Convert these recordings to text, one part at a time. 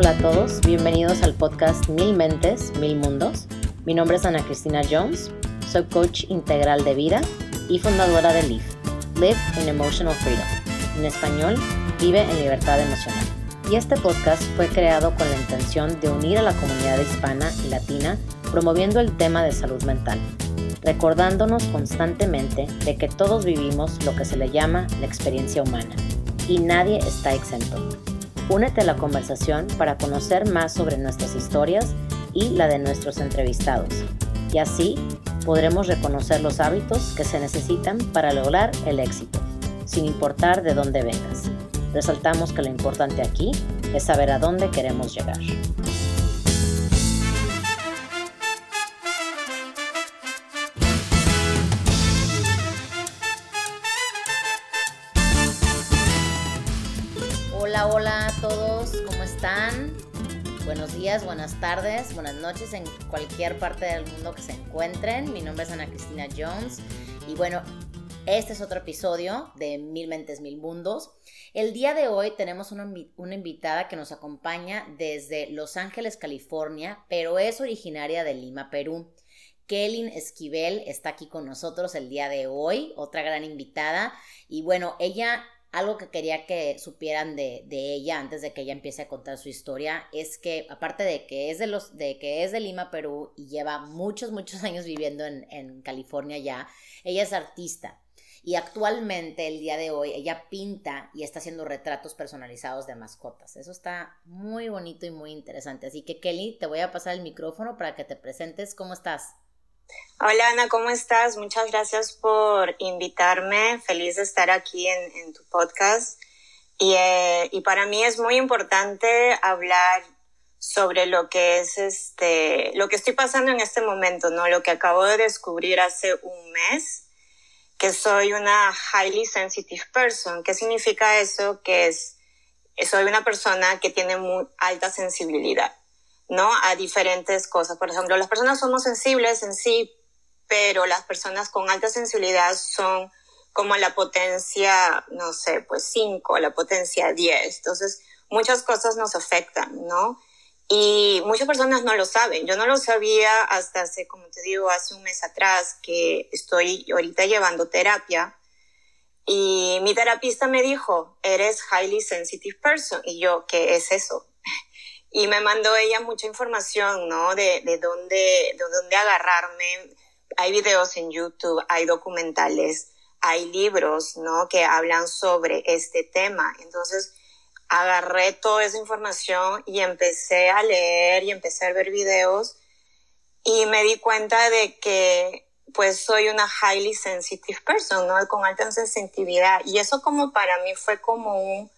Hola a todos, bienvenidos al podcast Mil Mentes, Mil Mundos. Mi nombre es Ana Cristina Jones, soy coach integral de vida y fundadora de LIVE, Live in Emotional Freedom. En español, vive en libertad emocional. Y este podcast fue creado con la intención de unir a la comunidad hispana y latina promoviendo el tema de salud mental, recordándonos constantemente de que todos vivimos lo que se le llama la experiencia humana y nadie está exento. Únete a la conversación para conocer más sobre nuestras historias y la de nuestros entrevistados. Y así podremos reconocer los hábitos que se necesitan para lograr el éxito, sin importar de dónde vengas. Resaltamos que lo importante aquí es saber a dónde queremos llegar. Días, buenas tardes, buenas noches en cualquier parte del mundo que se encuentren. Mi nombre es Ana Cristina Jones y bueno, este es otro episodio de Mil Mentes, Mil Mundos. El día de hoy tenemos una, una, invitada que nos acompaña desde Los Ángeles, California, pero es originaria de Lima, Perú. Kelly Esquivel está aquí con nosotros el día de hoy, otra gran invitada. Y bueno, ella algo que quería que supieran de, de, ella antes de que ella empiece a contar su historia es que aparte de que es de los de que es de Lima, Perú y lleva muchos muchos años viviendo en, en California ya, ella es artista y actualmente el día de hoy ella pinta y está haciendo retratos personalizados de mascotas. Eso está muy bonito y muy interesante. Así que Kelly, te voy a pasar el micrófono para que te presentes. ¿Cómo estás? Hola Ana, ¿cómo estás? Muchas gracias por invitarme. Feliz de estar aquí en, en tu podcast. Y, eh, y, para mí es muy importante hablar sobre lo que es este, lo que estoy pasando en este momento, ¿no? Lo que acabo de descubrir hace un mes, que soy una highly sensitive person. ¿Qué significa eso? Que es, soy una persona que tiene muy alta sensibilidad. ¿No? A diferentes cosas. Por ejemplo, las personas somos sensibles en sí, pero las personas con alta sensibilidad son como la potencia, no sé, pues 5, la potencia 10. Entonces, muchas cosas nos afectan, ¿no? Y muchas personas no lo saben. Yo no lo sabía hasta hace, como te digo, hace un mes atrás que estoy ahorita llevando terapia. Y mi terapista me dijo, eres highly sensitive person. Y yo, ¿qué es eso? Y me mandó ella mucha información, ¿no? De, de, dónde, de dónde agarrarme. Hay videos en YouTube, hay documentales, hay libros, ¿no? Que hablan sobre este tema. Entonces, agarré toda esa información y empecé a leer y empecé a ver videos y me di cuenta de que pues soy una highly sensitive person, ¿no? Con alta sensibilidad. Y eso como para mí fue como un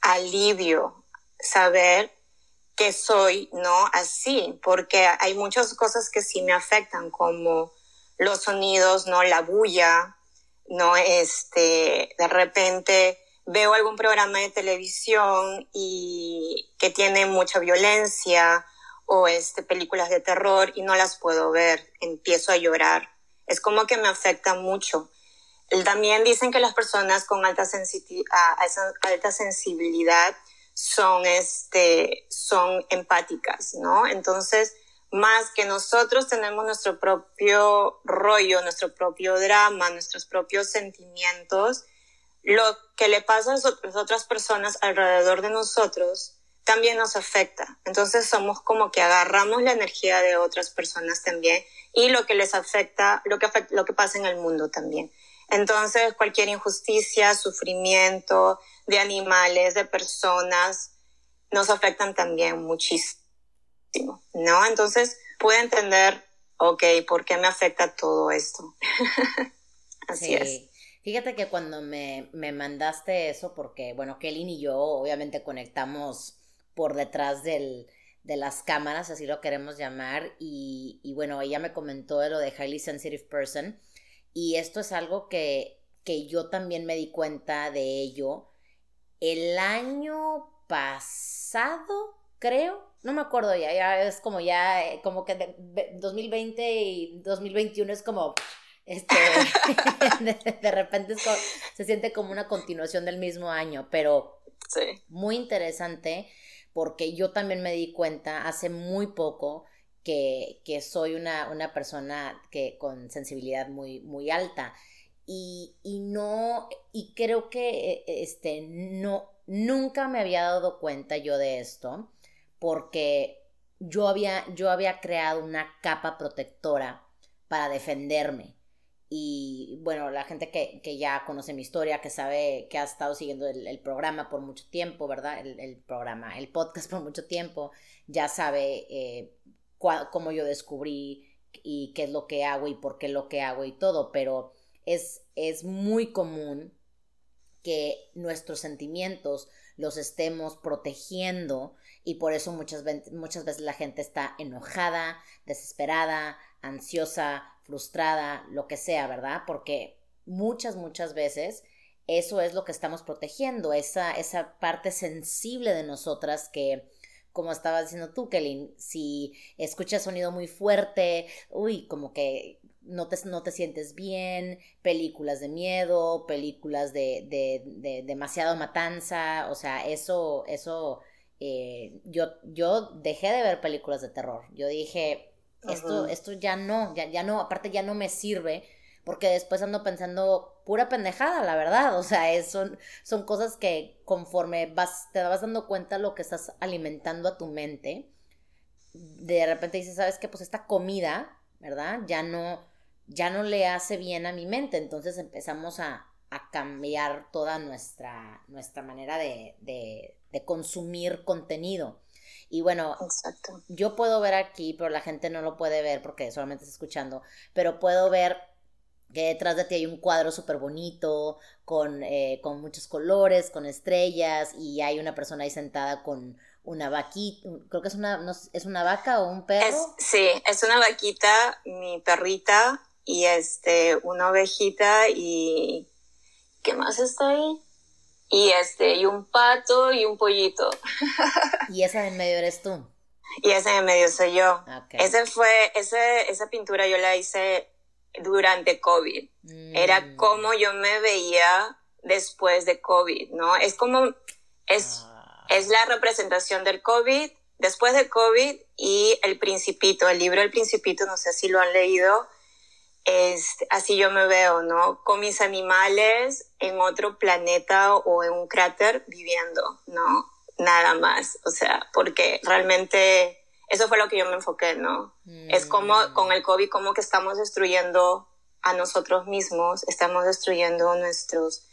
alivio saber que soy, ¿no? Así, porque hay muchas cosas que sí me afectan, como los sonidos, ¿no? La bulla, ¿no? Este, de repente veo algún programa de televisión y que tiene mucha violencia o este, películas de terror y no las puedo ver, empiezo a llorar. Es como que me afecta mucho. También dicen que las personas con alta, alta sensibilidad son, este, son empáticas, ¿no? Entonces, más que nosotros tenemos nuestro propio rollo, nuestro propio drama, nuestros propios sentimientos, lo que le pasa a las otras personas alrededor de nosotros también nos afecta. Entonces somos como que agarramos la energía de otras personas también y lo que les afecta, lo que, afecta, lo que pasa en el mundo también. Entonces cualquier injusticia, sufrimiento, de animales, de personas, nos afectan también muchísimo, ¿no? Entonces, pude entender, ok, ¿por qué me afecta todo esto? Así es. Fíjate que cuando me, me mandaste eso, porque, bueno, Kelly y yo obviamente conectamos por detrás del, de las cámaras, así lo queremos llamar, y, y, bueno, ella me comentó de lo de Highly Sensitive Person, y esto es algo que, que yo también me di cuenta de ello el año pasado, creo, no me acuerdo ya, ya es como ya, eh, como que de, 2020 y 2021 es como, este, de, repente se siente como una continuación del mismo año, pero muy interesante porque yo también me di cuenta hace muy poco que, que soy una, una, persona que, con sensibilidad muy, muy alta. Y, y, no, y creo que e, este, no, nunca me había dado cuenta yo de esto, porque yo había, yo había creado una capa protectora para defenderme. Y bueno, la gente que, que, ya conoce mi historia, que sabe que ha estado siguiendo el, programa por mucho tiempo, ¿verdad? El, programa, el podcast por mucho tiempo, ya sabe eh, cómo yo descubrí y qué es lo que hago y por qué lo que hago y todo, pero es, es muy común que nuestros sentimientos los estemos protegiendo y por eso muchas, muchas veces la gente está enojada, desesperada, ansiosa, frustrada, lo que sea, ¿verdad? Porque muchas, muchas veces eso es lo que estamos protegiendo, esa, esa parte sensible de nosotras que, como estabas diciendo tú, Kelly, si escuchas sonido muy fuerte, uy, como que no te, no te sientes bien, películas de miedo, películas de, de, de demasiado matanza, o sea, eso, eso, eh, yo, yo dejé de ver películas de terror, yo dije, esto, esto ya no, ya, ya no, aparte ya no me sirve, porque después ando pensando pura pendejada, la verdad. O sea, es, son, son cosas que conforme vas, te vas dando cuenta lo que estás alimentando a tu mente, de repente dices, ¿sabes qué? Pues esta comida, ¿verdad? Ya no, ya no le hace bien a mi mente. Entonces empezamos a, a cambiar toda nuestra, nuestra manera de, de, de consumir contenido. Y bueno, yo puedo ver aquí, pero la gente no lo puede ver porque solamente está escuchando, pero puedo ver que detrás de ti hay un cuadro súper bonito, con, eh, con muchos colores, con estrellas, y hay una persona ahí sentada con una vaquita, creo que es una, no, ¿es una vaca o un perro? sí, es una vaquita, mi perrita, y este, una ovejita, y ¿qué más está ahí? Y este, y un pato y un pollito. ¿Y esa de en medio eres tú? Y esa de en medio soy yo. Ese fue, ese, esa pintura yo la hice durante COVID. Era mm. como yo me veía después de COVID, ¿no? Es como, es, ah. es la representación del COVID, después de COVID y El Principito, el libro El Principito, no sé si lo han leído, es, así yo me veo, ¿no? Con mis animales en otro planeta o en un cráter viviendo, ¿no? Nada más, o sea, porque realmente eso fue lo que yo me enfoqué, ¿no? Es como mm. con el COVID, como que estamos destruyendo a nosotros mismos, estamos destruyendo nuestros,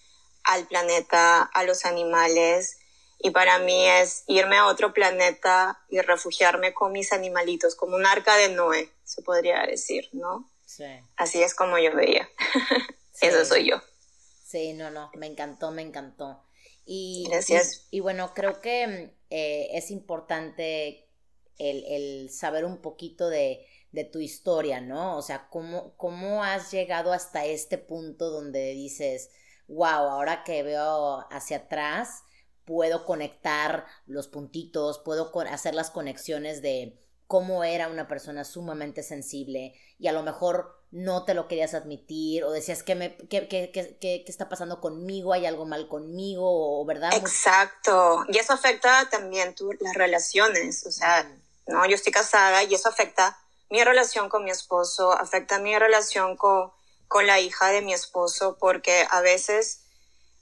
al planeta, a los animales. Y para mí es irme a otro planeta y refugiarme con mis animalitos, como un arca de Noé, se podría decir, ¿no? Sí. Así es como yo veía. Eso soy yo. Sí, no, no, me encantó, me encantó. Y, Gracias. Y, bueno, creo que eh, es importante el, saber un poquito de, tu historia, ¿no? O sea, ¿cómo, ¿cómo has llegado hasta este punto donde dices, wow, ahora que veo hacia atrás, puedo conectar los puntitos, puedo hacer las conexiones de cómo era una persona sumamente sensible y a lo mejor no te lo querías admitir o decías que me qué, qué, qué, qué está pasando conmigo, hay algo mal conmigo, o verdad. Exacto. Y eso afecta también tu, las relaciones. O sea, ¿no? Yo estoy casada y eso afecta mi relación con mi esposo, afecta mi relación con, con la hija de mi esposo, porque a veces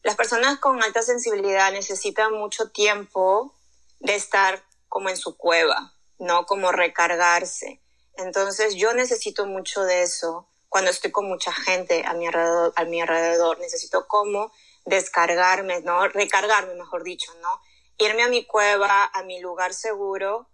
las personas con alta sensibilidad necesitan mucho tiempo de estar como en su cueva, ¿no? Como recargarse. Entonces yo necesito mucho de eso cuando estoy con mucha gente a mi alrededor, necesito como descargarme, ¿no? Recargarme, mejor dicho, ¿no? Irme a mi cueva, a mi lugar seguro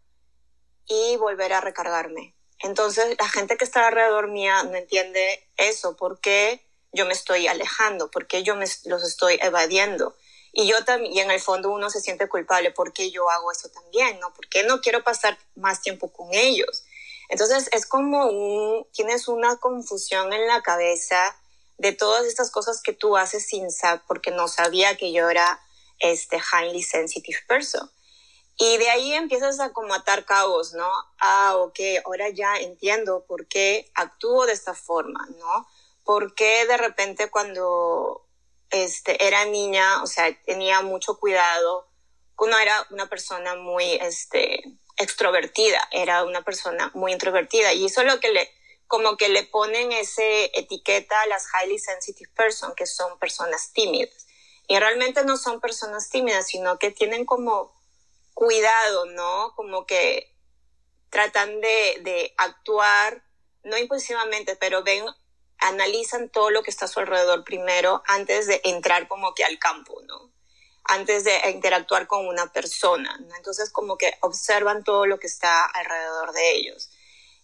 y volver a recargarme. Entonces, la gente que está alrededor mía no entiende eso, por qué yo me estoy alejando, por qué yo me, los estoy evadiendo. Y yo también, y en el fondo uno se siente culpable porque yo hago eso también, ¿no? Porque no quiero pasar más tiempo con ellos. Entonces, es como un, tienes una confusión en la cabeza de todas estas cosas que tú haces sin saber, porque no sabía que yo era este highly sensitive person. Y de ahí empiezas a como atar cabos, ¿no? Ah, ok, ahora ya entiendo por qué actúo de esta forma, ¿no? Por qué de repente cuando este, era niña, o sea, tenía mucho cuidado no era una persona muy este, extrovertida, era una persona muy introvertida. Y eso es lo que le, como que le ponen ese etiqueta a las highly sensitive person, que son personas tímidas. Y realmente no son personas tímidas, sino que tienen como cuidado, ¿no? Como que tratan de, de actuar, no impulsivamente, pero ven, analizan todo lo que está a su alrededor primero antes de entrar como que al campo, ¿no? Antes de interactuar con una persona, ¿no? Entonces como que observan todo lo que está alrededor de ellos.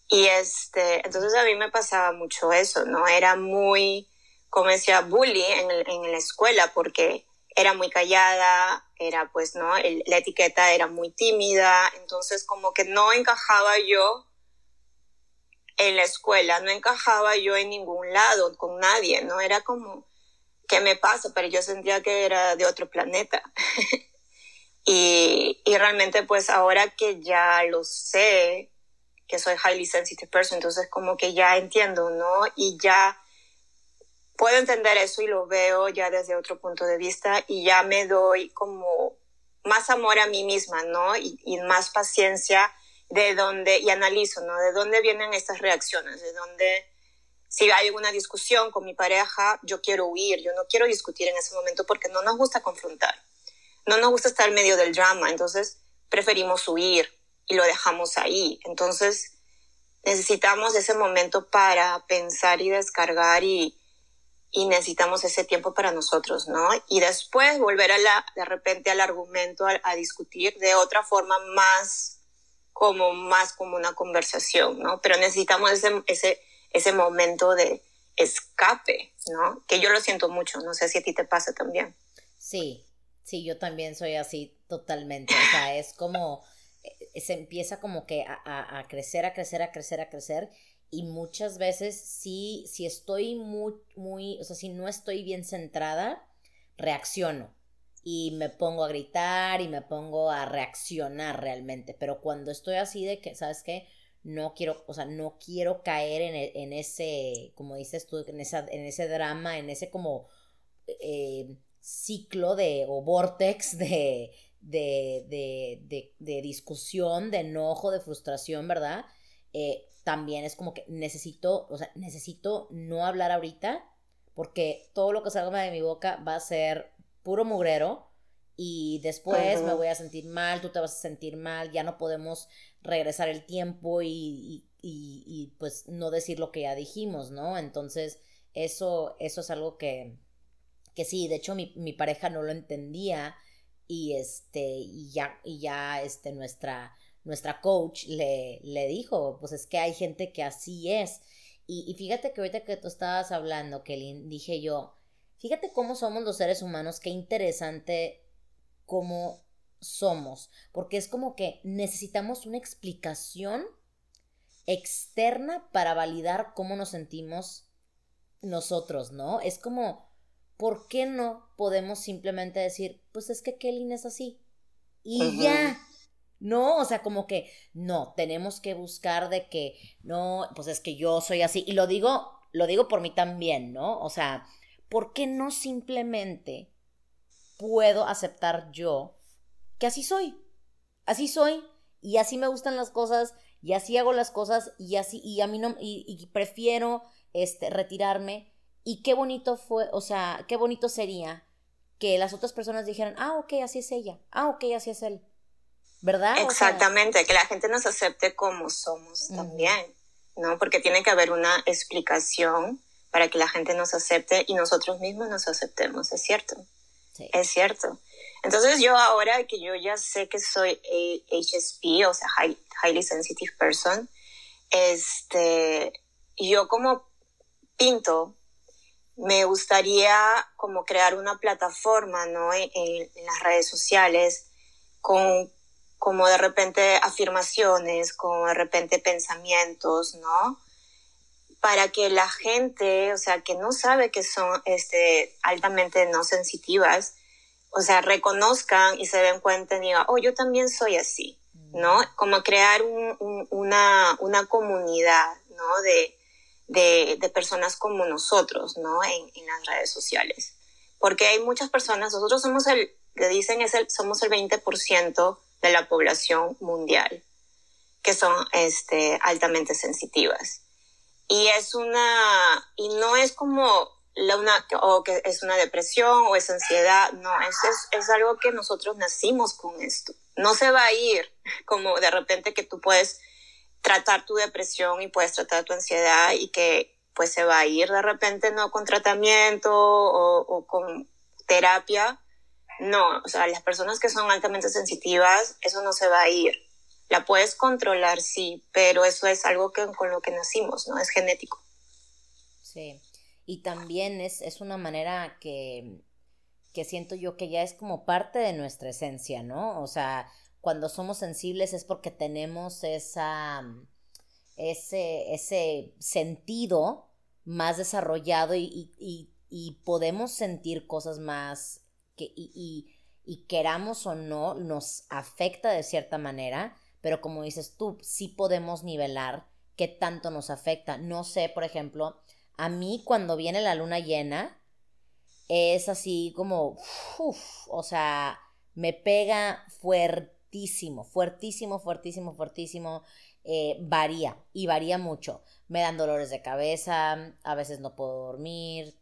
Y este, entonces a mí me pasaba mucho eso, ¿no? Era muy, como decía, bully en, en la escuela porque era muy callada, era pues, ¿no? la etiqueta era muy tímida, entonces como que no encajaba yo en la escuela, no encajaba yo en ningún lado con nadie, ¿no? Era como, ¿qué me pasa? Pero yo sentía que era de otro planeta. y, y realmente pues ahora que ya lo sé, que soy highly sensitive person, entonces como que ya entiendo, ¿no? Y ya puedo entender eso y lo veo ya desde otro punto de vista y ya me doy como más amor a mí misma, ¿no? Y, y más paciencia de dónde, y analizo, ¿no? De dónde vienen estas reacciones, de dónde, si hay alguna discusión con mi pareja, yo quiero huir, yo no quiero discutir en ese momento porque no nos gusta confrontar, no nos gusta estar en medio del drama, entonces preferimos huir, y lo dejamos ahí. Entonces, necesitamos ese momento para pensar y descargar y, y necesitamos ese tiempo para nosotros, ¿no? Y después volver a la, de repente al argumento, a, discutir de otra forma más como, más como una conversación, ¿no? Pero necesitamos ese, ese, ese momento de escape, ¿no? Que yo lo siento mucho, no sé si a ti te pasa también. Sí, sí, yo también soy así totalmente, o sea, es como eh, se empieza como que a, crecer, a crecer, a crecer, a crecer. Y muchas veces sí, si estoy muy, muy, o sea, si no estoy bien centrada, reacciono. Y me pongo a gritar y me pongo a reaccionar realmente. Pero cuando estoy así de que, ¿sabes qué? No quiero, o sea, no quiero caer en, e, en ese, como dices tú, en, esa, en ese drama, en ese como eh, ciclo de, o vortex de, de, de, de, discusión, de enojo, de frustración, ¿verdad? Eh, también es como que necesito, o sea, necesito no hablar ahorita porque todo lo que salga de mi boca va a ser puro mugrero y después me voy a sentir mal, tú te vas a sentir mal, ya no podemos regresar el tiempo y, y, y, pues no decir lo que ya dijimos, ¿no? Entonces, eso, eso es algo que, que sí, de hecho mi, mi pareja no lo entendía y este, y ya, y ya este, nuestra, nuestra coach le, le dijo, pues es que hay gente que así es. Y, fíjate que ahorita que tú estabas hablando, Kelly, dije yo, fíjate cómo somos los seres humanos, qué interesante cómo somos, porque es como que necesitamos una explicación externa para validar cómo nos sentimos nosotros, ¿no? Es como, ¿por qué no podemos simplemente decir, pues es que Kelly es así? Y ya. No, o sea, como que no, tenemos que buscar de que no, pues es que yo soy así. Y lo digo, lo digo por mí también, ¿no? O sea, ¿por qué no simplemente puedo aceptar yo que así soy? Así soy y así me gustan las cosas y así hago las cosas y así y a mí no y, y prefiero este retirarme y qué bonito fue, o sea, qué bonito sería que las otras personas dijeran, ah, ok, así es ella, ah, ok, así es él. ¿Verdad? Exactamente, que la gente nos acepte como somos también, ¿no? Porque tiene que haber una explicación para que la gente nos acepte y nosotros mismos nos aceptemos, ¿es cierto? Sí. Es cierto. Entonces yo ahora que yo ya sé que soy HSP, o sea, Highly Sensitive Person, este, yo como pinto me gustaría como crear una plataforma, ¿no? En, las redes sociales con como de repente afirmaciones, como de repente pensamientos, ¿no? Para que la gente, o sea, que no sabe que son este, altamente no sensitivas, o sea, reconozcan y se den cuenta y digan, oh, yo también soy así, ¿no? Mm. Como crear una, una comunidad, ¿no? De, de, personas como nosotros, ¿no? En, las redes sociales. Porque hay muchas personas, nosotros somos el, que dicen es el, somos el 20% de la población mundial que son este, altamente sensitivas. Y es una, y no es como la una, o que es una depresión o es ansiedad, no, es, es, algo que nosotros nacimos con esto. No se va a ir como de repente que tú puedes tratar tu depresión y puedes tratar tu ansiedad y que pues se va a ir de repente, ¿no? Con tratamiento o, o con terapia. No, o sea, las personas que son altamente sensitivas, eso no se va a ir. La puedes controlar, sí, pero eso es algo que, con lo que nacimos, ¿no? Es genético. Sí. Y también es, es una manera que, que siento yo que ya es como parte de nuestra esencia, ¿no? O sea, cuando somos sensibles es porque tenemos esa, ese, ese sentido más desarrollado y, y, podemos sentir cosas más que, y, queramos o no, nos afecta de cierta manera, pero como dices tú, sí podemos nivelar qué tanto nos afecta. No sé, por ejemplo, a mí cuando viene la luna llena, es así como, o sea, me pega fuertísimo, fuertísimo, fuertísimo, fuertísimo. Eh, varía y varía mucho. Me dan dolores de cabeza, a veces no puedo dormir,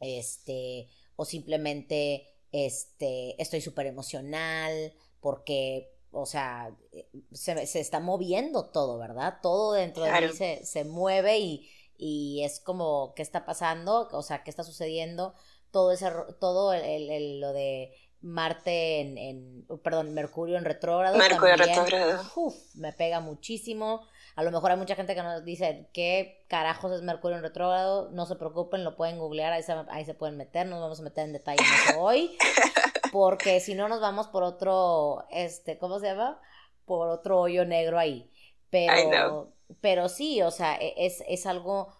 este, o simplemente, este, estoy súper emocional porque o sea, eh, se, se, está moviendo todo, ¿verdad? Todo dentro de mí se, se mueve y, y, es como, ¿qué está pasando? O sea, ¿qué está sucediendo? Todo ese, todo el, el, lo de Marte en, en, perdón, Mercurio en retrógrado. Mercurio en retrógrado. Uf, me pega muchísimo. A lo mejor hay mucha gente que nos dice, ¿qué carajos es Mercurio en retrógrado? No se preocupen, lo pueden googlear, ahí se, ahí se pueden meter, nos vamos a meter en detalle hoy. Porque si no nos vamos por otro, este, ¿cómo se llama? Por otro hoyo negro ahí. Pero, pero sí, o sea, e, es, es algo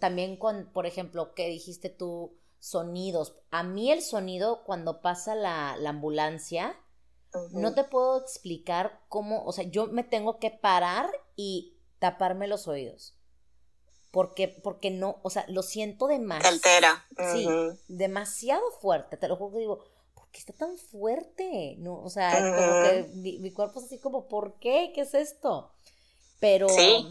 también con, por ejemplo, que dijiste tú, sonidos. A mí el sonido cuando pasa la, la ambulancia, no te puedo explicar cómo, o sea, yo me tengo que parar y taparme los oídos. Porque, porque no, o sea, lo siento demasiado. altera. Sí, demasiado fuerte. Te lo juro que digo, está tan fuerte? No, o sea, como que mi, cuerpo es así como, ¿por qué? ¿Qué es esto? Pero... Sí,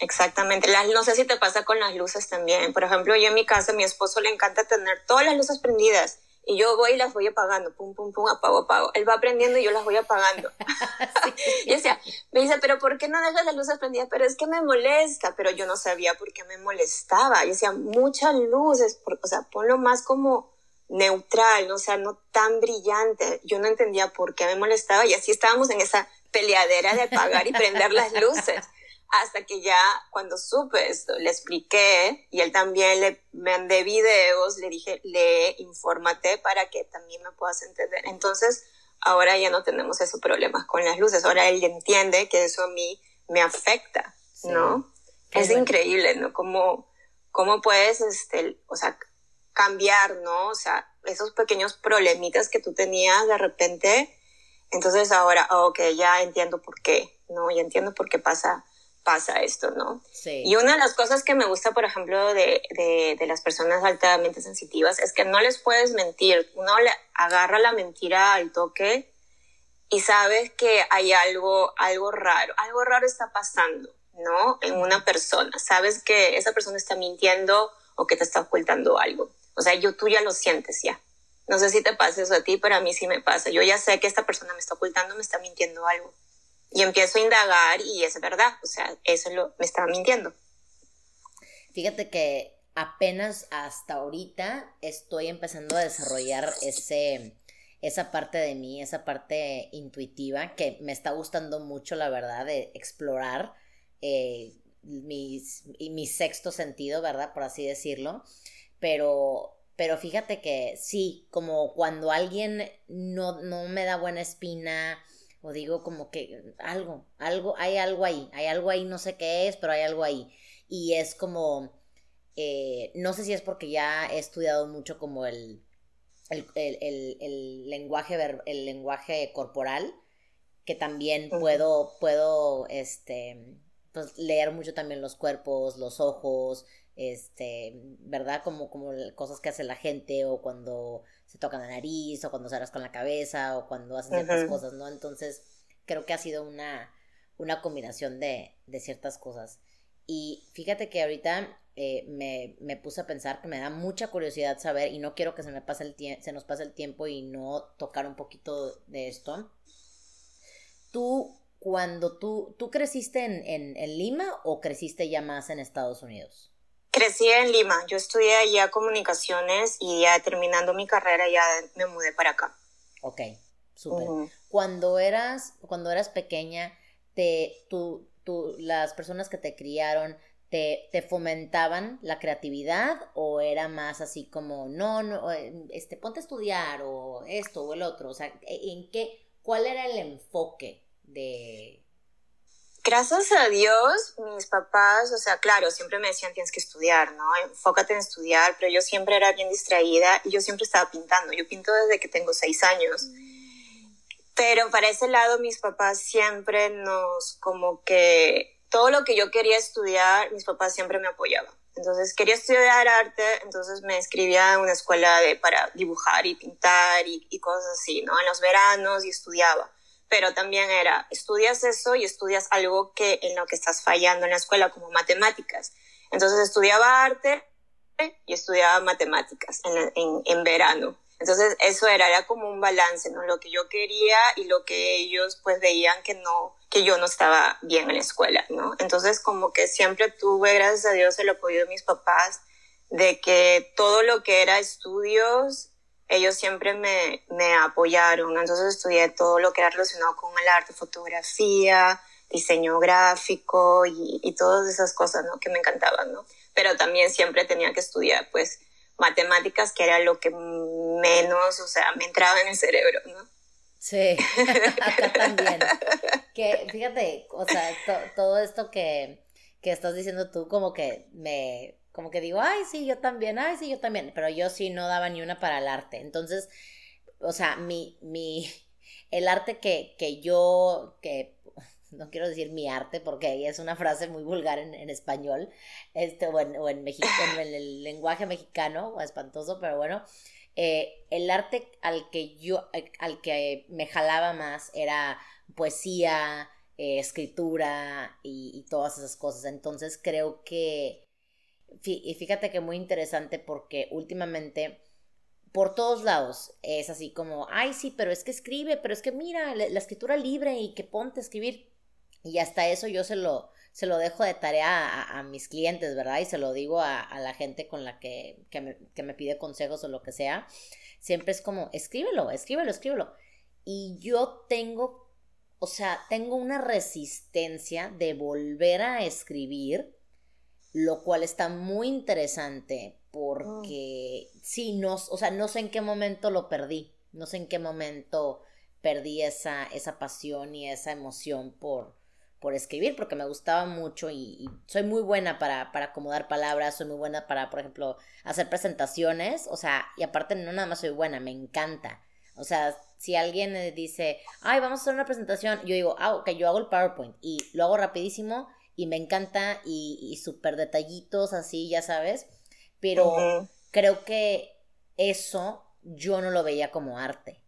exactamente. no sé si te pasa con las luces también. Por ejemplo, yo en mi casa, a mi esposo le encanta tener todas las luces prendidas. Y yo voy y las voy apagando, pum, pum, pum, apago, apago. Él va prendiendo y yo las voy apagando. y decía, me dice, pero ¿por qué no dejas las luces prendidas? Pero es que me molesta, pero yo no sabía por qué me molestaba. Yo decía, muchas luces, o sea, ponlo más como neutral, ¿no? o sea, no tan brillante. Yo no entendía por qué me molestaba y así estábamos en esa peleadera de apagar y prender las luces. Hasta que ya cuando supe esto, le expliqué y él también le mandé videos, le dije, lee, infórmate para que también me puedas entender. Entonces, ahora ya no tenemos esos problemas con las luces. Ahora él entiende que eso a mí me afecta, ¿no? es increíble, ¿no? Cómo, cómo puedes, este, o sea, cambiar, ¿no? O sea, esos pequeños problemitas que tú tenías de repente. Entonces ahora, ok, ya entiendo por qué, ¿no? Ya entiendo por qué pasa, pasa esto, ¿no? Sí. Y una de las cosas que me gusta, por ejemplo, de, de, de las personas altamente sensitivas es que no les puedes mentir. Uno le agarra la mentira al toque y sabes que hay algo, algo raro, algo raro está pasando, ¿no? En una persona. Sabes que esa persona está mintiendo o que te está ocultando algo. O sea, yo, tú ya lo sientes ya. No sé si te pasa eso a ti, pero a mí sí me pasa. Yo ya sé que esta persona me está ocultando, me está mintiendo algo. Y empiezo a indagar y es verdad. O sea, eso lo, me estaba mintiendo. Fíjate que apenas hasta ahorita estoy empezando a desarrollar ese, esa parte de mí, esa parte intuitiva que me está gustando mucho, la verdad, de explorar eh, mis, mi sexto sentido, ¿verdad? Por así decirlo pero, pero fíjate que sí, como cuando alguien no, no me da buena espina, o digo como que algo, algo, hay algo ahí, hay algo ahí, no sé qué es, pero hay algo ahí. Y es como, eh, no sé si es porque ya he estudiado mucho como el, el, el, el, lenguaje, el lenguaje corporal, que también puedo, puedo, este, pues leer mucho también los cuerpos, los ojos, este, ¿verdad? Como, como cosas que hace la gente o cuando se tocan la nariz o cuando hablas con la cabeza o cuando hacen ciertas cosas, ¿no? Entonces, creo que ha sido una, una combinación de, de ciertas cosas. Y fíjate que ahorita eh, me, me, puse a pensar que me da mucha curiosidad saber y no quiero que se, me pase el se nos pase el tiempo y no tocar un poquito de esto. Tú, cuando tú, ¿tú creciste en, en, en Lima o creciste ya más en Estados Unidos? Crecí en Lima, yo estudié allá comunicaciones y ya terminando mi carrera ya me mudé para acá. Ok, súper. Cuando eras, cuando eras pequeña, te, tú, tú, las personas que te criaron, te, te, fomentaban la creatividad o era más así como, no, no, este, ponte a estudiar o esto o el otro? O sea, ¿en qué, cuál era el enfoque de, gracias a Dios, mis papás, o sea, claro, siempre me decían tienes que estudiar, ¿no? Enfócate en estudiar, pero yo siempre era bien distraída y yo siempre estaba pintando. Yo pinto desde que tengo seis años. Pero para ese lado, mis papás siempre nos, como que todo lo que yo quería estudiar, mis papás siempre me apoyaban. Entonces quería estudiar arte, entonces me inscribía en una escuela de, para dibujar y pintar y, y cosas así, ¿no? En los veranos y estudiaba pero también era, estudias eso y estudias algo que en lo que estás fallando en la escuela, como matemáticas. Entonces estudiaba arte y estudiaba matemáticas en, en, en verano. Entonces eso era, era como un balance, ¿no? Lo que yo quería y lo que ellos pues veían que no, que yo no estaba bien en la escuela, ¿no? Entonces como que siempre tuve, gracias a Dios, el apoyo de mis papás de que todo lo que era estudios ellos siempre me, me apoyaron. Entonces estudié todo lo que era relacionado con el arte, fotografía, diseño gráfico y, y todas esas cosas, ¿no? Que me encantaban, ¿no? Pero también siempre tenía que estudiar, pues, matemáticas, que era lo que menos, o sea, me entraba en el cerebro, ¿no? Sí, acá también. Que fíjate, o sea, todo esto que, que estás diciendo tú, como que me, como que digo, ay, sí, yo también, ay, sí, yo también, pero yo sí no daba ni una para el arte. Entonces, o sea, mi, mi, el arte que, que yo, que no quiero decir mi arte porque es una frase muy vulgar en, español, este, o en, o en, en, el lenguaje mexicano, o espantoso, pero bueno, eh, el arte al que yo, al que me jalaba más era poesía, eh, escritura y, todas esas cosas. Entonces creo que y fíjate que muy interesante porque últimamente por todos lados es así como, ay sí, pero es que escribe, pero es que mira, la, escritura libre y que ponte a escribir. Y hasta eso yo se lo, se lo dejo de tarea a, mis clientes, ¿verdad? Y se lo digo a, la gente con la que, que, me, que me pide consejos o lo que sea. Siempre es como, escríbelo, escríbelo, escríbelo. Y yo tengo, o sea, tengo una resistencia de volver a escribir lo cual está muy interesante porque oh. sí, no, o sea, no sé en qué momento lo perdí, no sé en qué momento perdí esa, esa pasión y esa emoción por, por escribir, porque me gustaba mucho y, soy muy buena para, para, acomodar palabras, soy muy buena para, por ejemplo, hacer presentaciones, o sea, y aparte no nada más soy buena, me encanta. O sea, si alguien dice, ay, vamos a hacer una presentación, yo digo, ah, ok, yo hago el PowerPoint y lo hago rapidísimo y me encanta y, y súper detallitos así, ya sabes, pero creo que eso yo no lo veía como arte.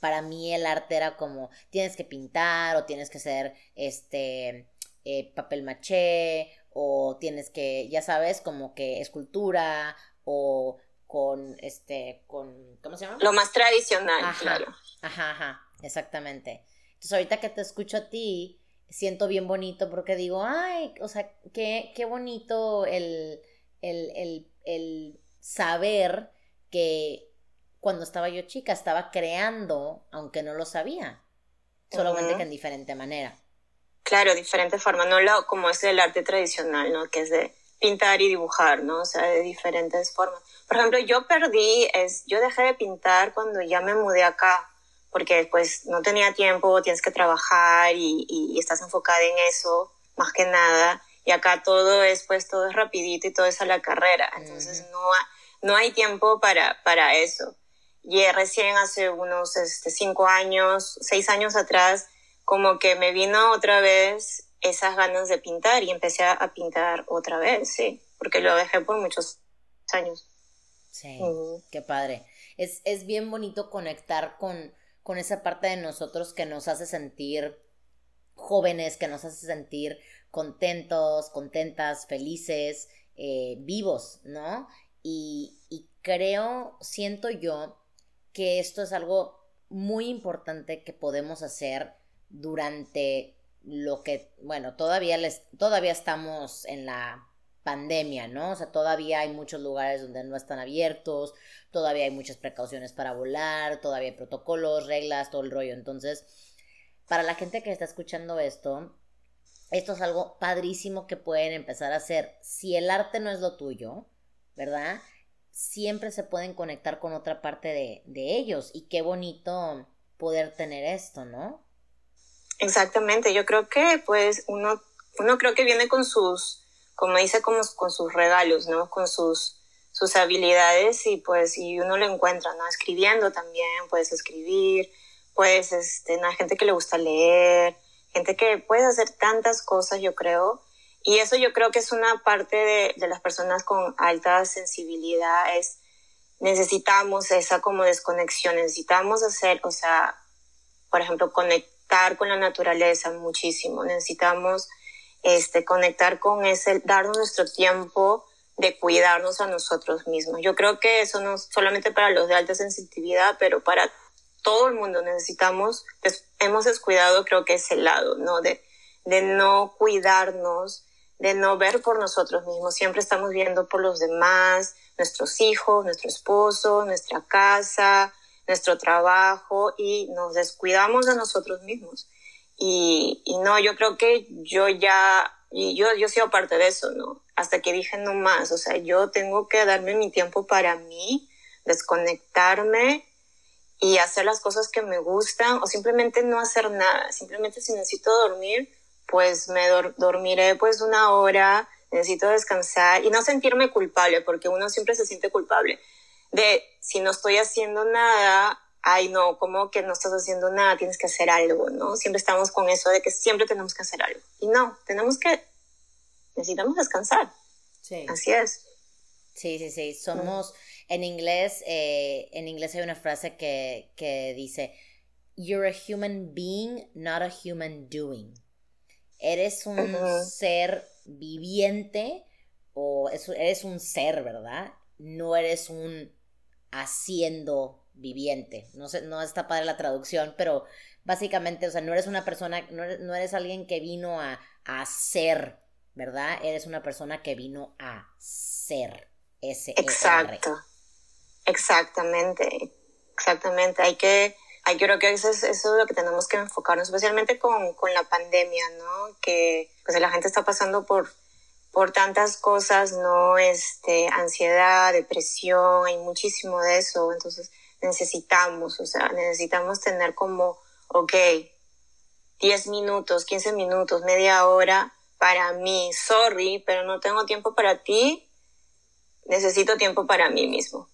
Para mí el arte era como tienes que pintar o tienes que hacer este eh, papel maché o tienes que, ya sabes, como que escultura o con este, con, ¿cómo se llama? Lo más tradicional, claro. Ajá, ajá, exactamente. Entonces ahorita que te escucho a ti, siento bien bonito porque digo, ay, o sea, qué, qué bonito el, el, el, el saber que cuando estaba yo chica estaba creando, aunque no lo sabía, solamente que en diferente manera. Claro, diferente forma, no lo, como es el arte tradicional, ¿no? Que es de pintar y dibujar, ¿no? O sea, de diferentes formas. Por ejemplo, yo perdí, es, yo dejé de pintar cuando ya me mudé acá porque pues no tenía tiempo, tienes que trabajar y, y, estás enfocada en eso, más que nada. Y acá todo es pues todo es rapidito y todo es a la carrera. Entonces no, no hay tiempo para, para eso. Y recién hace unos este, cinco años, seis años atrás, como que me vino otra vez esas ganas de pintar y empecé a, pintar otra vez, sí porque lo dejé por muchos años. Sí, qué padre. Es, es bien bonito conectar con, con esa parte de nosotros que nos hace sentir jóvenes, que nos hace sentir contentos, contentas, felices, eh, vivos, ¿no? Y, y creo, siento yo, que esto es algo muy importante que podemos hacer durante lo que, bueno, todavía les, todavía estamos en la pandemia, ¿no? O sea, todavía hay muchos lugares donde no están abiertos, todavía hay muchas precauciones para volar, todavía hay protocolos, reglas, todo el rollo. Entonces, para la gente que está escuchando esto, esto es algo padrísimo que pueden empezar a hacer. Si el arte no es lo tuyo, ¿verdad? Siempre se pueden conectar con otra parte de, de ellos y qué bonito poder tener esto, ¿no? Exactamente, yo creo que pues uno, uno creo que viene con sus, como dice, como con sus regalos, ¿no? Con sus, sus habilidades y pues y uno lo encuentra, ¿no? Escribiendo también, puedes escribir, pues este, hay gente que le gusta leer, gente que puede hacer tantas cosas, yo creo. Y eso yo creo que es una parte de, de las personas con alta sensibilidad, es necesitamos esa como desconexión, necesitamos hacer, o sea, por ejemplo, conectar con la naturaleza muchísimo, necesitamos este, conectar con ese, darnos nuestro tiempo de cuidarnos a nosotros mismos. Yo creo que eso no solamente para los de alta sensitividad, pero para todo el mundo necesitamos, hemos descuidado creo que ese lado, ¿no? De, de no cuidarnos, de no ver por nosotros mismos. Siempre estamos viendo por los demás, nuestros hijos, nuestro esposo, nuestra casa, nuestro trabajo y nos descuidamos de nosotros mismos. Y, y no, yo creo que yo ya, y yo, yo he sido parte de eso, ¿no? Hasta que dije no más, o sea, yo tengo que darme mi tiempo para mí, desconectarme y hacer las cosas que me gustan o simplemente no hacer nada. Simplemente si necesito dormir, pues me dormiré pues una hora, necesito descansar y no sentirme culpable, porque uno siempre se siente culpable de si no estoy haciendo nada, ay no, como que no estás haciendo nada, tienes que hacer algo, ¿no? Siempre estamos con eso de que siempre tenemos que hacer algo. Y no, tenemos que, necesitamos descansar. Sí. Así es. Sí, sí, sí, somos... En inglés, eh, en inglés hay una frase que, que dice, You're a human being, not a human doing. Eres un ser viviente o eres un ser, ¿verdad? No eres un haciendo viviente. No sé, no está padre la traducción, pero básicamente, o sea, no eres una persona, no eres, no eres alguien que vino a, a ser, ¿verdad? Eres una persona que vino a ser. Ese -E Exacto. Exactamente, exactamente. Hay que, hay, creo que eso es, eso es lo que tenemos que enfocarnos, especialmente con, con la pandemia, ¿no? Que pues la gente está pasando por, por tantas cosas, ¿no? Este, ansiedad, depresión, hay muchísimo de eso. Entonces necesitamos, o sea, necesitamos tener como, ok, 10 minutos, 15 minutos, media hora para mí, sorry, pero no tengo tiempo para ti, necesito tiempo para mí mismo.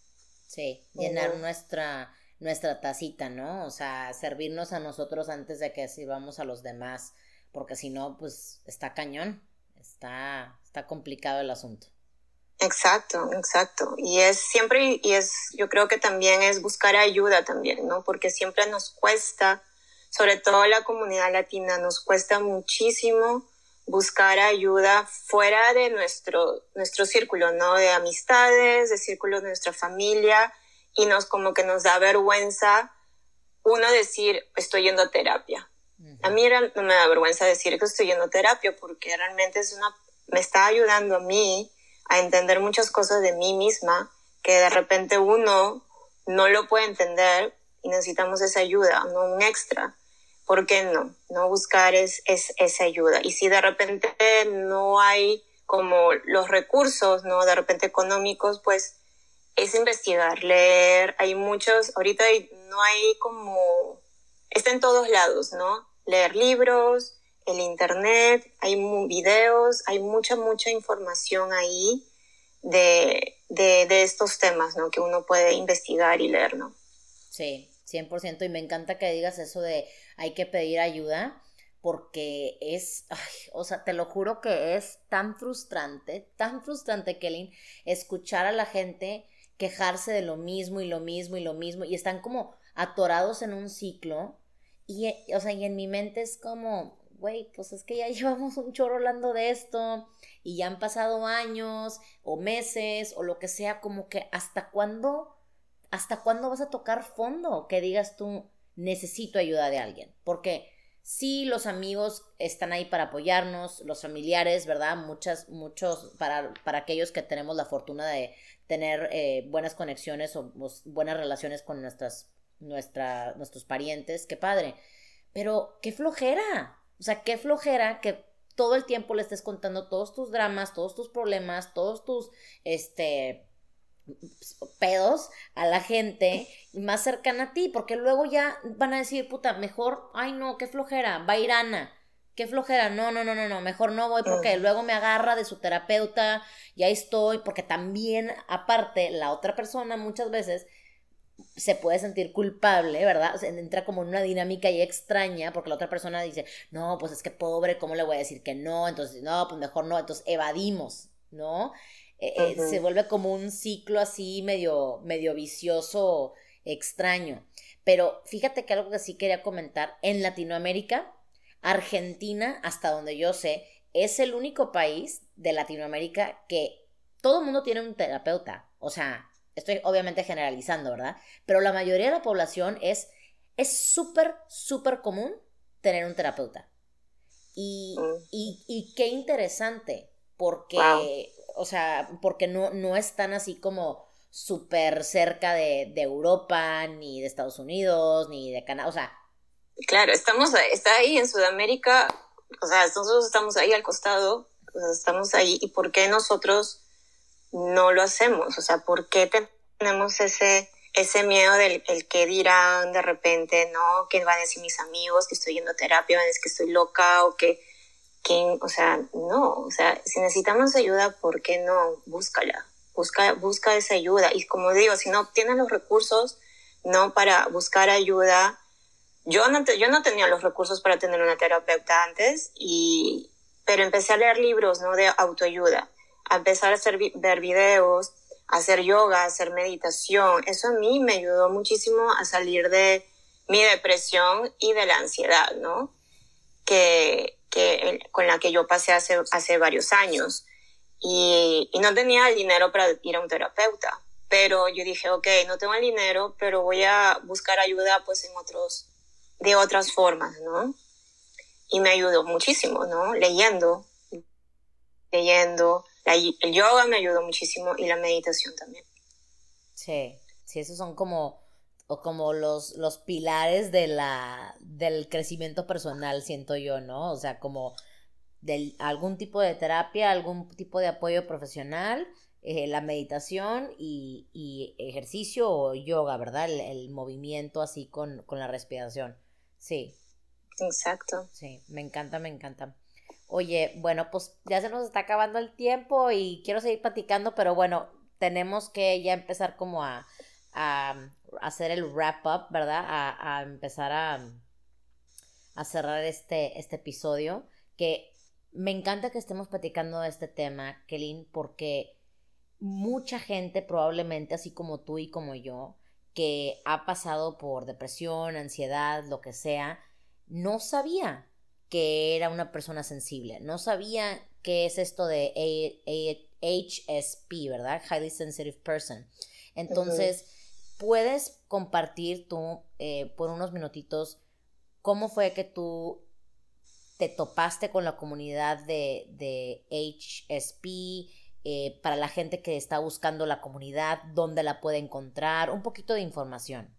Sí, llenar nuestra, nuestra tacita, ¿no? O sea, servirnos a nosotros antes de que sirvamos a los demás, porque si no, pues está cañón, está, está complicado el asunto. Exacto, exacto. Y es siempre, y es, yo creo que también es buscar ayuda también, ¿no? Porque siempre nos cuesta, sobre todo la comunidad latina, nos cuesta muchísimo buscar ayuda fuera de nuestro, nuestro círculo, ¿no? De amistades, de círculo de nuestra familia, y nos como que nos da vergüenza uno decir, estoy yendo a terapia. A mí no me da vergüenza decir que estoy yendo a terapia porque realmente es una, me está ayudando a mí a entender muchas cosas de mí misma que de repente uno no lo puede entender y necesitamos esa ayuda, no un extra. ¿por qué no? No buscar es, es, esa ayuda. Y si de repente no hay como los recursos, ¿no? De repente económicos, pues es investigar, leer. Hay muchos, ahorita no hay como, está en todos lados, ¿no? Leer libros, el internet, hay videos, hay mucha, mucha información ahí de, de, de estos temas, ¿no? Que uno puede investigar y leer, ¿no? Sí, 100%. Y me encanta que digas eso de hay que pedir ayuda, porque es, o sea, te lo juro que es tan frustrante, tan frustrante, Kelly, escuchar a la gente quejarse de lo mismo y lo mismo y lo mismo y están como atorados en un ciclo y, o sea, y en mi mente es como, güey, pues es que ya llevamos un chorro hablando de esto y ya han pasado años o meses o lo que sea, como que hasta cuándo, hasta cuándo vas a tocar fondo que digas tú, necesito ayuda de alguien, porque Sí, los amigos están ahí para apoyarnos, los familiares, ¿verdad? Muchas, muchos, para, para aquellos que tenemos la fortuna de tener eh, buenas conexiones o, buenas relaciones con nuestras, nuestra, nuestros parientes, qué padre. Pero qué flojera, o sea, qué flojera que todo el tiempo le estés contando todos tus dramas, todos tus problemas, todos tus, este, pedos a la gente más cercana a ti, porque luego ya van a decir, puta, mejor, ay no, qué flojera, va a ir Ana, qué flojera, no, no, no, no, no, mejor no voy porque luego me agarra de su terapeuta, ya estoy, porque también, aparte, la otra persona muchas veces se puede sentir culpable, ¿verdad? O sea, entra como en una dinámica y extraña porque la otra persona dice, no, pues es que pobre, ¿cómo le voy a decir que no? Entonces, no, pues mejor no, entonces evadimos, ¿no? Eh, eh, se vuelve como un ciclo así medio, medio vicioso, extraño. Pero fíjate que algo que sí quería comentar, en Latinoamérica, Argentina, hasta donde yo sé, es el único país de Latinoamérica que todo el mundo tiene un terapeuta. O sea, estoy obviamente generalizando, ¿verdad? Pero la mayoría de la población es es súper, súper común tener un terapeuta. Y, mm. y, qué interesante, porque o sea, porque no, no están así como súper cerca de, Europa, ni de Estados Unidos, ni de Canadá, o sea. Claro, estamos, está ahí en Sudamérica, o sea, nosotros estamos ahí al costado, estamos ahí, ¿y por qué nosotros no lo hacemos? O sea, ¿por qué tenemos ese, ese miedo del el que dirán de repente, no, que van a decir mis amigos que estoy yendo a terapia, van a decir que estoy loca o que o sea, no, o sea, si necesitamos ayuda, ¿por qué no? Búscala, busca, busca esa ayuda. Y como digo, si no tienes los recursos, no para buscar ayuda. Yo no, yo no tenía los recursos para tener una terapeuta antes, y, pero empecé a leer libros, ¿no? De autoayuda, a empezar a hacer, ver videos, a hacer yoga, a hacer meditación. Eso a mí me ayudó muchísimo a salir de mi depresión y de la ansiedad, ¿no? Que, que, con la que yo pasé hace, hace varios años. Y, y, no tenía el dinero para ir a un terapeuta. Pero yo dije, ok, no tengo el dinero, pero voy a buscar ayuda pues en otros, de otras formas, ¿no? Y me ayudó muchísimo, ¿no? Leyendo, leyendo. El yoga me ayudó muchísimo y la meditación también. Sí, sí, esos son como o como los, los pilares de la, del crecimiento personal, siento yo, ¿no? O sea, como de algún tipo de terapia, algún tipo de apoyo profesional, eh, la meditación y, y, ejercicio o yoga, ¿verdad? El, movimiento así con, con, la respiración. Sí. Exacto. Sí, me encanta, me encanta. Oye, bueno, pues ya se nos está acabando el tiempo y quiero seguir platicando, pero bueno, tenemos que ya empezar como a, a hacer el wrap up, ¿verdad? A, empezar a, a cerrar este, este episodio, que me encanta que estemos platicando de este tema, Kelly, porque mucha gente probablemente, así como tú y como yo, que ha pasado por depresión, ansiedad, lo que sea, no sabía que era una persona sensible, no sabía qué es esto de HSP, ¿verdad? Highly Sensitive Person. Entonces, ¿Puedes compartir tú eh, por unos minutitos cómo fue que tú te topaste con la comunidad de, HSP? Eh, para la gente que está buscando la comunidad, dónde la puede encontrar, un poquito de información.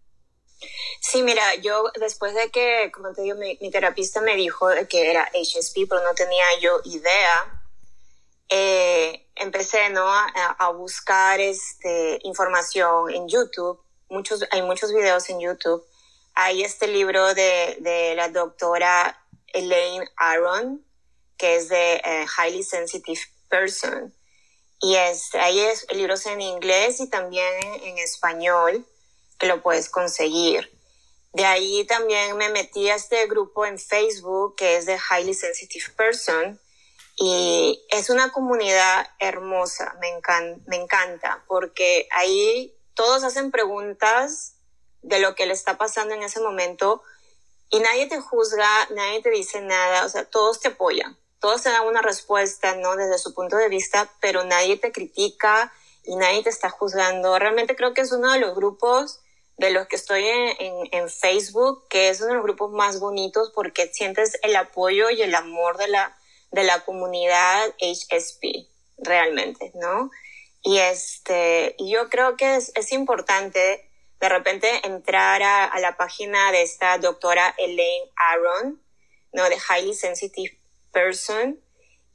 Sí, mira, yo después de que, como te digo, mi, terapista me dijo que era HSP, pero no tenía yo idea, eh, empecé ¿no? a, buscar este, información en YouTube muchos, hay muchos videos en YouTube. Hay este libro de, de la doctora Elaine Aron, que es de eh, Highly Sensitive Person. Y es, ahí es, el libro es en inglés y también en español, lo puedes conseguir. De ahí también me metí a este grupo en Facebook que es de Highly Sensitive Person y es una comunidad hermosa, me, me encanta, porque ahí todos hacen preguntas de lo que le está pasando en ese momento y nadie te juzga, nadie te dice nada, o sea, todos te apoyan, todos te dan una respuesta, ¿no? Desde su punto de vista, pero nadie te critica y nadie te está juzgando. Realmente creo que es uno de los grupos de los que estoy en, en, Facebook, que es uno de los grupos más bonitos porque sientes el apoyo y el amor de la, de la comunidad HSP, realmente, ¿no? Y este, yo creo que es, es importante de repente entrar a, la página de esta doctora Elaine Aaron, ¿no? De Highly Sensitive Person,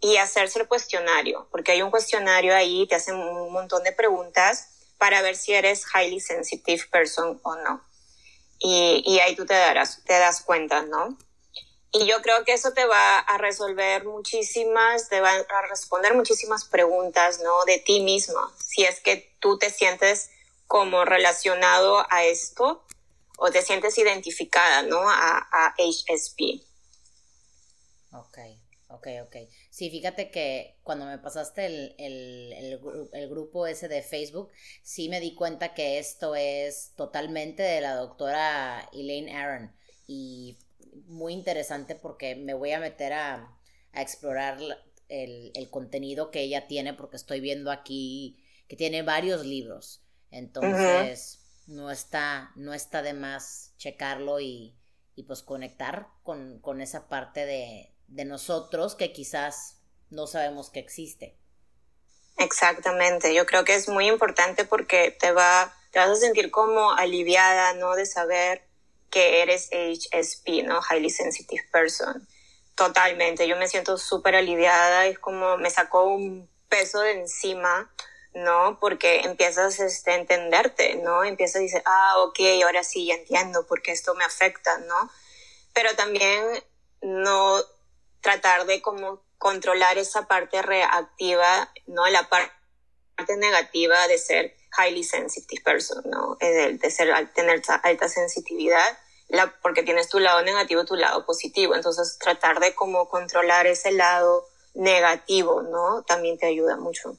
y hacerse el cuestionario, porque hay un cuestionario ahí, te hacen un montón de preguntas para ver si eres highly sensitive person o no. Y, y ahí tú te, darás, te das cuenta, ¿no? Y yo creo que eso te va a resolver muchísimas, te va a responder muchísimas preguntas, ¿no? De ti mismo, si es que tú te sientes como relacionado a esto o te sientes identificada, ¿no? A, a HSP. Ok, ok, ok. Sí, fíjate que cuando me pasaste el, el, el, el, grupo ese de Facebook, sí me di cuenta que esto es totalmente de la doctora Elaine Aaron. Y muy interesante porque me voy a meter a, a explorar el, el contenido que ella tiene porque estoy viendo aquí que tiene varios libros. Entonces, no, está, no está de más checarlo y, y pues conectar con, con esa parte de, de nosotros que quizás no sabemos que existe. Exactamente, yo creo que es muy importante porque te va, te vas a sentir como aliviada, ¿no? De saber que eres HSP, ¿no? Highly Sensitive Person. Totalmente, yo me siento súper aliviada, es como me sacó un peso de encima ¿no? Porque empiezas este, a entenderte, ¿no? Empiezas a decir, ah, ok, ahora sí, entiendo porque esto me afecta, ¿no? Pero también no tratar de como controlar esa parte reactiva, ¿no? La parte negativa de ser highly sensitive person, ¿no? De, de ser, tener alta sensitividad, porque tienes tu lado negativo, tu lado positivo. Entonces, tratar de como controlar ese lado negativo, ¿no? También te ayuda mucho.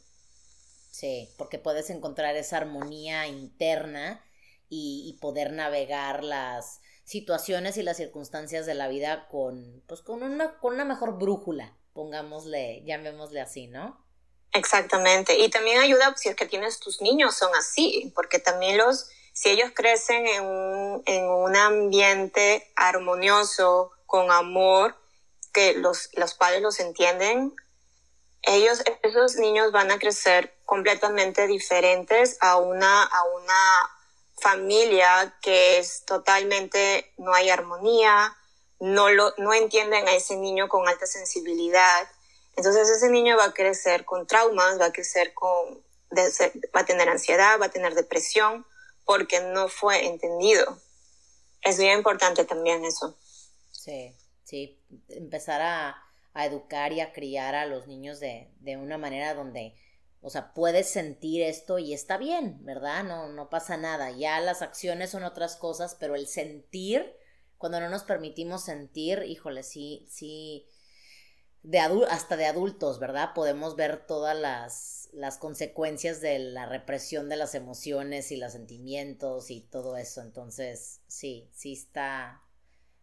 Sí, porque puedes encontrar esa armonía interna y, poder navegar las situaciones y las circunstancias de la vida con, pues, con una, con una mejor brújula, pongámosle, llamémosle así, ¿no? Exactamente. Y también ayuda si es que tienes tus niños son así, porque también los, si ellos crecen en un, en un ambiente armonioso, con amor, que los, los padres los entienden, ellos, esos niños van a crecer completamente diferentes a una, a una familia que es totalmente, no hay armonía, no, lo, no entienden a ese niño con alta sensibilidad. Entonces ese niño va a crecer con traumas, va a crecer con, va a tener ansiedad, va a tener depresión, porque no fue entendido. Es bien importante también eso. Sí, sí, empezar a, a educar y a criar a los niños de, de una manera donde, o sea, puedes sentir esto y está bien, ¿verdad? No, no pasa nada. Ya las acciones son otras cosas, pero el sentir, cuando no nos permitimos sentir, híjole, sí, sí, de hasta de adultos, ¿verdad? Podemos ver todas las, las consecuencias de la represión de las emociones y los sentimientos y todo eso. Entonces, sí, sí está,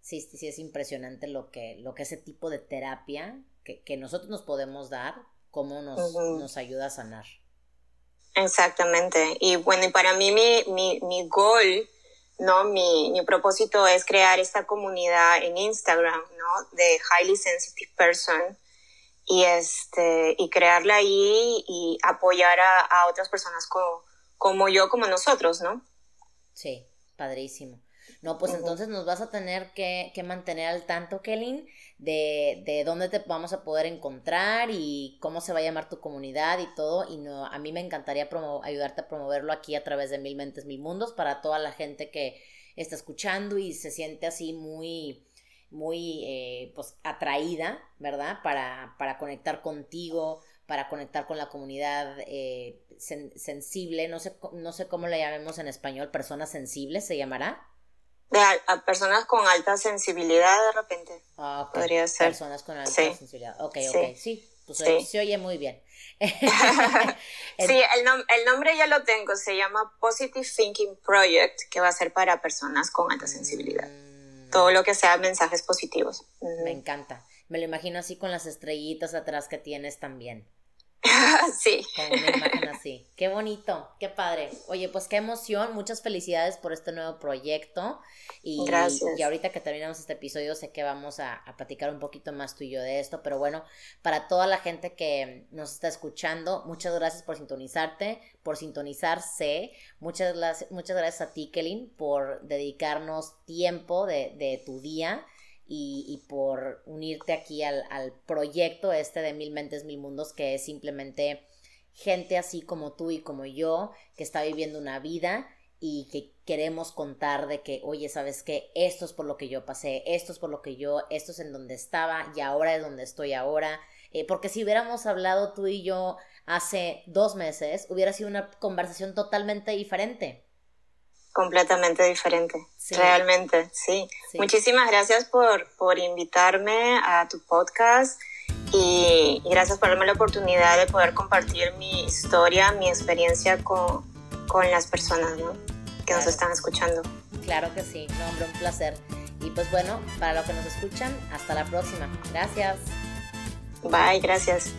sí, sí es impresionante lo que, lo que ese tipo de terapia que, nosotros nos podemos dar, cómo nos, nos, ayuda a sanar. Exactamente. Y bueno, y para mí mi, mi, mi gol, ¿no? Mi, mi, propósito es crear esta comunidad en Instagram, ¿no? De Highly Sensitive Person y este y crearla ahí y apoyar a, a otras personas como, como yo, como nosotros, ¿no? Sí, padrísimo. No, pues entonces nos vas a tener que, que mantener al tanto, Kelly, de, de, dónde te vamos a poder encontrar y cómo se va a llamar tu comunidad y todo. Y no, a mí me encantaría ayudarte a promoverlo aquí a través de Mil Mentes, Mil Mundos para toda la gente que está escuchando y se siente así muy, muy eh, pues atraída, ¿verdad? Para, para conectar contigo, para conectar con la comunidad eh, sensible, no sé, no sé cómo le llamemos en español, personas sensibles se llamará. De a, personas con alta sensibilidad de repente. Ah, Podría ser. Personas con alta sensibilidad. Ok, ok, sí. Pues se oye muy bien. sí, el, el, nombre ya lo tengo, se llama Positive Thinking Project, que va a ser para personas con alta sensibilidad. Mm. Todo lo que sea mensajes positivos. Me encanta. Me lo imagino así con las estrellitas atrás que tienes también. sí. Con una imagen así. Qué bonito, qué padre. Oye, pues qué emoción, muchas felicidades por este nuevo proyecto. Y, Gracias. Y ahorita que terminamos este episodio, sé que vamos a, a, platicar un poquito más tú y yo de esto, pero bueno, para toda la gente que nos está escuchando, muchas gracias por sintonizarte, por sintonizarse. Muchas, gracias, muchas gracias a ti, Kelly, por dedicarnos tiempo de, de tu día y, por unirte aquí al, proyecto este de Mil Mentes, Mil Mundos, que es simplemente gente así como tú y como yo, que está viviendo una vida y que queremos contar de que, oye, ¿sabes qué? Esto es por lo que yo pasé, esto es por lo que yo, esto es en donde estaba y ahora es donde estoy ahora. Eh, porque si hubiéramos hablado tú y yo hace dos meses, hubiera sido una conversación totalmente diferente completamente diferente, realmente, sí. Muchísimas gracias por, por invitarme a tu podcast y, gracias por darme la oportunidad de poder compartir mi historia, mi experiencia con, con las personas que nos están escuchando. Claro que sí, no, hombre, un placer. Y pues bueno, para los que nos escuchan, hasta la próxima. Gracias. Bye, gracias.